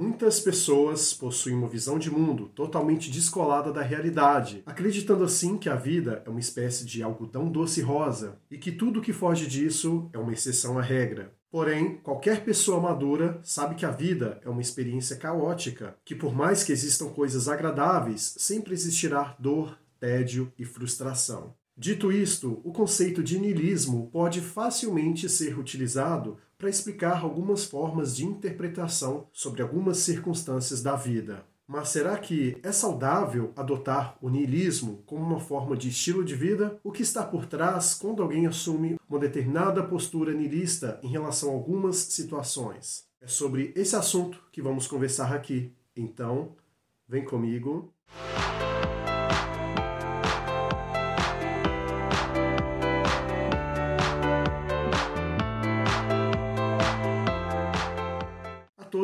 Muitas pessoas possuem uma visão de mundo totalmente descolada da realidade, acreditando assim que a vida é uma espécie de algodão doce rosa e que tudo que foge disso é uma exceção à regra. Porém, qualquer pessoa madura sabe que a vida é uma experiência caótica, que por mais que existam coisas agradáveis, sempre existirá dor, tédio e frustração. Dito isto, o conceito de niilismo pode facilmente ser utilizado para explicar algumas formas de interpretação sobre algumas circunstâncias da vida. Mas será que é saudável adotar o niilismo como uma forma de estilo de vida? O que está por trás quando alguém assume uma determinada postura niilista em relação a algumas situações? É sobre esse assunto que vamos conversar aqui. Então, vem comigo.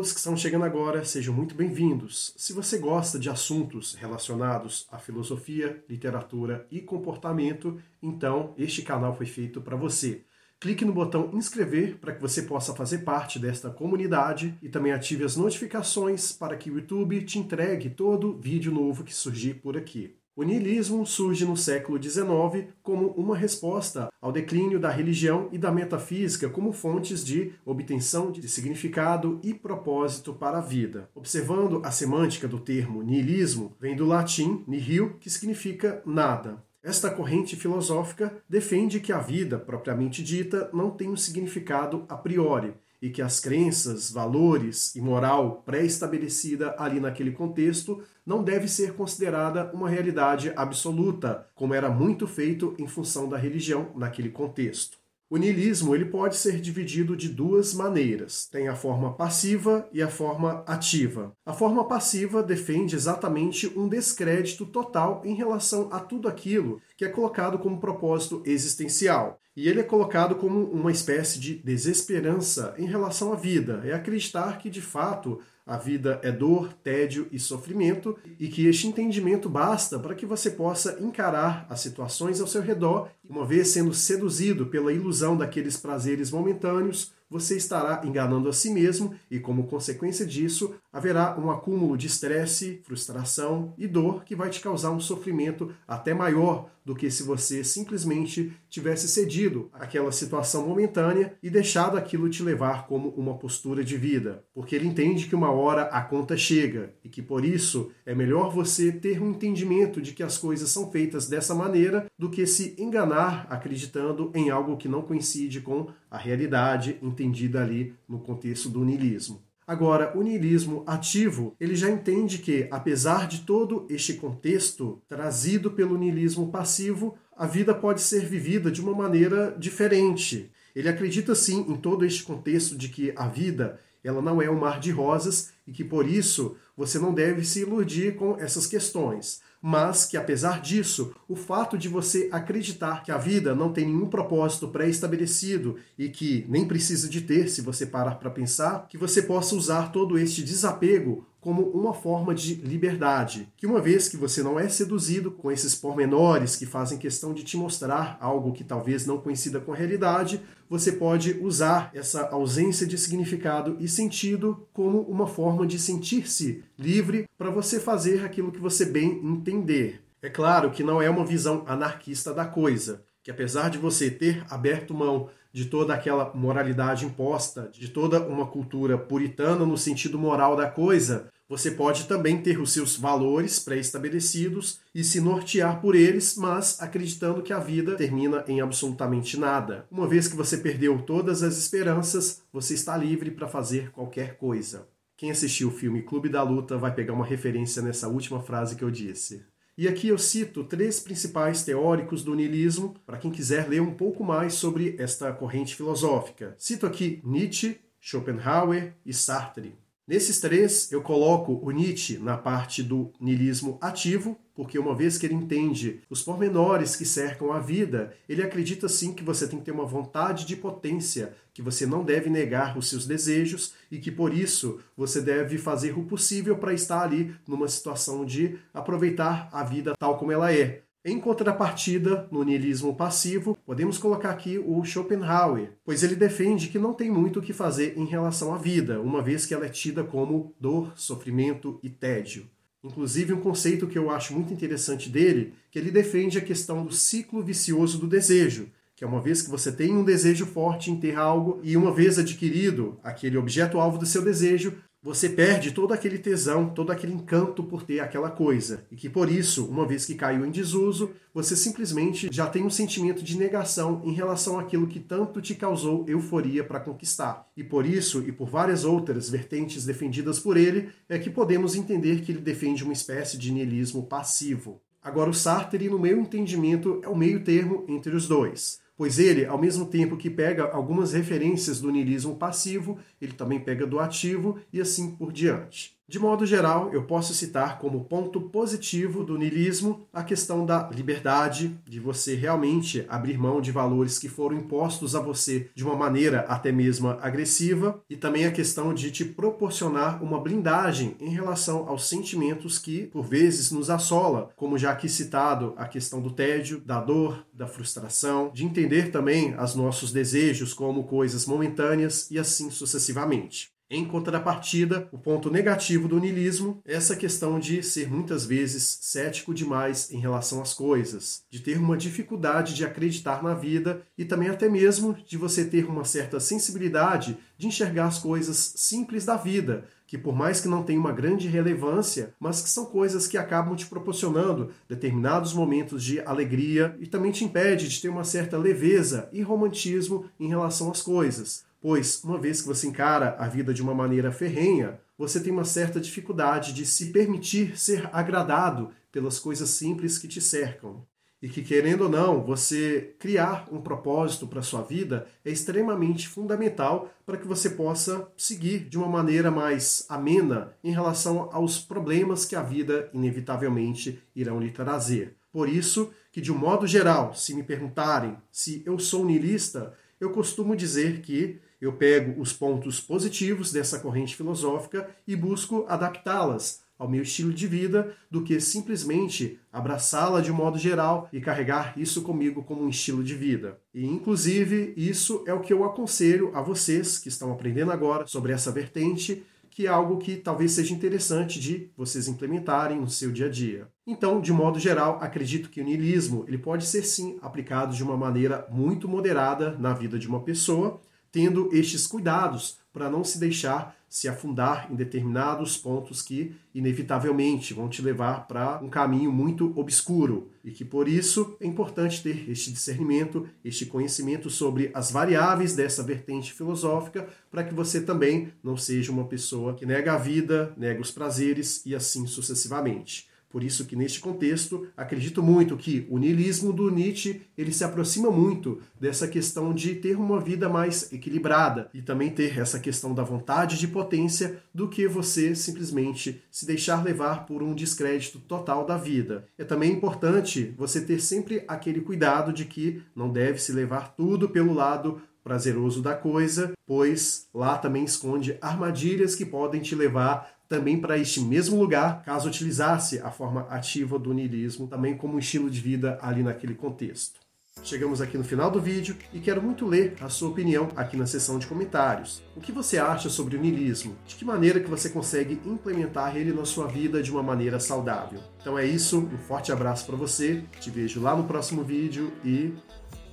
Todos que estão chegando agora, sejam muito bem-vindos. Se você gosta de assuntos relacionados à filosofia, literatura e comportamento, então este canal foi feito para você. Clique no botão inscrever para que você possa fazer parte desta comunidade e também ative as notificações para que o YouTube te entregue todo vídeo novo que surgir por aqui. O niilismo surge no século XIX como uma resposta ao declínio da religião e da metafísica como fontes de obtenção de significado e propósito para a vida. Observando a semântica do termo niilismo, vem do latim nihil, que significa nada. Esta corrente filosófica defende que a vida, propriamente dita, não tem um significado a priori, e que as crenças, valores e moral pré-estabelecida ali naquele contexto não deve ser considerada uma realidade absoluta, como era muito feito em função da religião naquele contexto. O niilismo ele pode ser dividido de duas maneiras. Tem a forma passiva e a forma ativa. A forma passiva defende exatamente um descrédito total em relação a tudo aquilo que é colocado como propósito existencial. E ele é colocado como uma espécie de desesperança em relação à vida. É acreditar que, de fato, a vida é dor, tédio e sofrimento, e que este entendimento basta para que você possa encarar as situações ao seu redor, uma vez sendo seduzido pela ilusão daqueles prazeres momentâneos, você estará enganando a si mesmo e, como consequência disso, haverá um acúmulo de estresse, frustração e dor que vai te causar um sofrimento até maior do que se você simplesmente tivesse cedido àquela situação momentânea e deixado aquilo te levar como uma postura de vida. Porque ele entende que uma hora a conta chega e que por isso é melhor você ter um entendimento de que as coisas são feitas dessa maneira do que se enganar acreditando em algo que não coincide com a realidade entendida ali no contexto do niilismo. Agora, o niilismo ativo, ele já entende que, apesar de todo este contexto trazido pelo niilismo passivo, a vida pode ser vivida de uma maneira diferente. Ele acredita sim em todo este contexto de que a vida, ela não é um mar de rosas e que por isso você não deve se iludir com essas questões mas que apesar disso, o fato de você acreditar que a vida não tem nenhum propósito pré-estabelecido e que nem precisa de ter, se você parar para pensar, que você possa usar todo este desapego como uma forma de liberdade, que uma vez que você não é seduzido com esses pormenores que fazem questão de te mostrar algo que talvez não coincida com a realidade, você pode usar essa ausência de significado e sentido como uma forma de sentir-se livre para você fazer aquilo que você bem entender. É claro que não é uma visão anarquista da coisa, que apesar de você ter aberto mão de toda aquela moralidade imposta, de toda uma cultura puritana no sentido moral da coisa, você pode também ter os seus valores pré-estabelecidos e se nortear por eles, mas acreditando que a vida termina em absolutamente nada. Uma vez que você perdeu todas as esperanças, você está livre para fazer qualquer coisa. Quem assistiu o filme Clube da Luta vai pegar uma referência nessa última frase que eu disse. E aqui eu cito três principais teóricos do niilismo para quem quiser ler um pouco mais sobre esta corrente filosófica. Cito aqui Nietzsche, Schopenhauer e Sartre. Nesses três, eu coloco o Nietzsche na parte do niilismo ativo, porque uma vez que ele entende os pormenores que cercam a vida, ele acredita sim que você tem que ter uma vontade de potência, que você não deve negar os seus desejos e que por isso você deve fazer o possível para estar ali numa situação de aproveitar a vida tal como ela é. Em contrapartida, no niilismo passivo, podemos colocar aqui o Schopenhauer, pois ele defende que não tem muito o que fazer em relação à vida, uma vez que ela é tida como dor, sofrimento e tédio. Inclusive, um conceito que eu acho muito interessante dele, que ele defende a questão do ciclo vicioso do desejo, que é uma vez que você tem um desejo forte em ter algo e uma vez adquirido aquele objeto alvo do seu desejo, você perde todo aquele tesão, todo aquele encanto por ter aquela coisa. E que por isso, uma vez que caiu em desuso, você simplesmente já tem um sentimento de negação em relação àquilo que tanto te causou euforia para conquistar. E por isso, e por várias outras vertentes defendidas por ele, é que podemos entender que ele defende uma espécie de niilismo passivo. Agora, o Sartre, no meu entendimento, é o meio termo entre os dois pois ele, ao mesmo tempo que pega algumas referências do niilismo passivo, ele também pega do ativo e assim por diante. De modo geral, eu posso citar como ponto positivo do niilismo a questão da liberdade, de você realmente abrir mão de valores que foram impostos a você de uma maneira até mesmo agressiva, e também a questão de te proporcionar uma blindagem em relação aos sentimentos que, por vezes, nos assola, como já aqui citado, a questão do tédio, da dor, da frustração, de entender também os nossos desejos como coisas momentâneas e assim sucessivamente. Em contrapartida, o ponto negativo do niilismo é essa questão de ser muitas vezes cético demais em relação às coisas, de ter uma dificuldade de acreditar na vida e também até mesmo de você ter uma certa sensibilidade de enxergar as coisas simples da vida, que por mais que não tenham uma grande relevância, mas que são coisas que acabam te proporcionando determinados momentos de alegria e também te impede de ter uma certa leveza e romantismo em relação às coisas pois, uma vez que você encara a vida de uma maneira ferrenha, você tem uma certa dificuldade de se permitir ser agradado pelas coisas simples que te cercam. E que, querendo ou não, você criar um propósito para a sua vida é extremamente fundamental para que você possa seguir de uma maneira mais amena em relação aos problemas que a vida inevitavelmente irão lhe trazer. Por isso que, de um modo geral, se me perguntarem se eu sou niilista, eu costumo dizer que eu pego os pontos positivos dessa corrente filosófica e busco adaptá-las ao meu estilo de vida do que simplesmente abraçá-la de modo geral e carregar isso comigo como um estilo de vida. E inclusive isso é o que eu aconselho a vocês que estão aprendendo agora sobre essa vertente, que é algo que talvez seja interessante de vocês implementarem no seu dia a dia. Então, de modo geral, acredito que o niilismo ele pode ser sim aplicado de uma maneira muito moderada na vida de uma pessoa, tendo estes cuidados para não se deixar se afundar em determinados pontos que inevitavelmente vão te levar para um caminho muito obscuro e que por isso é importante ter este discernimento, este conhecimento sobre as variáveis dessa vertente filosófica para que você também não seja uma pessoa que nega a vida, nega os prazeres e assim sucessivamente. Por isso que neste contexto, acredito muito que o niilismo do Nietzsche, ele se aproxima muito dessa questão de ter uma vida mais equilibrada e também ter essa questão da vontade de potência do que você simplesmente se deixar levar por um descrédito total da vida. É também importante você ter sempre aquele cuidado de que não deve se levar tudo pelo lado prazeroso da coisa, pois lá também esconde armadilhas que podem te levar também para este mesmo lugar, caso utilizasse a forma ativa do niilismo também como um estilo de vida ali naquele contexto. Chegamos aqui no final do vídeo e quero muito ler a sua opinião aqui na seção de comentários. O que você acha sobre o niilismo? De que maneira que você consegue implementar ele na sua vida de uma maneira saudável? Então é isso, um forte abraço para você, te vejo lá no próximo vídeo e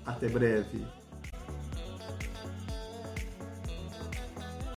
até breve.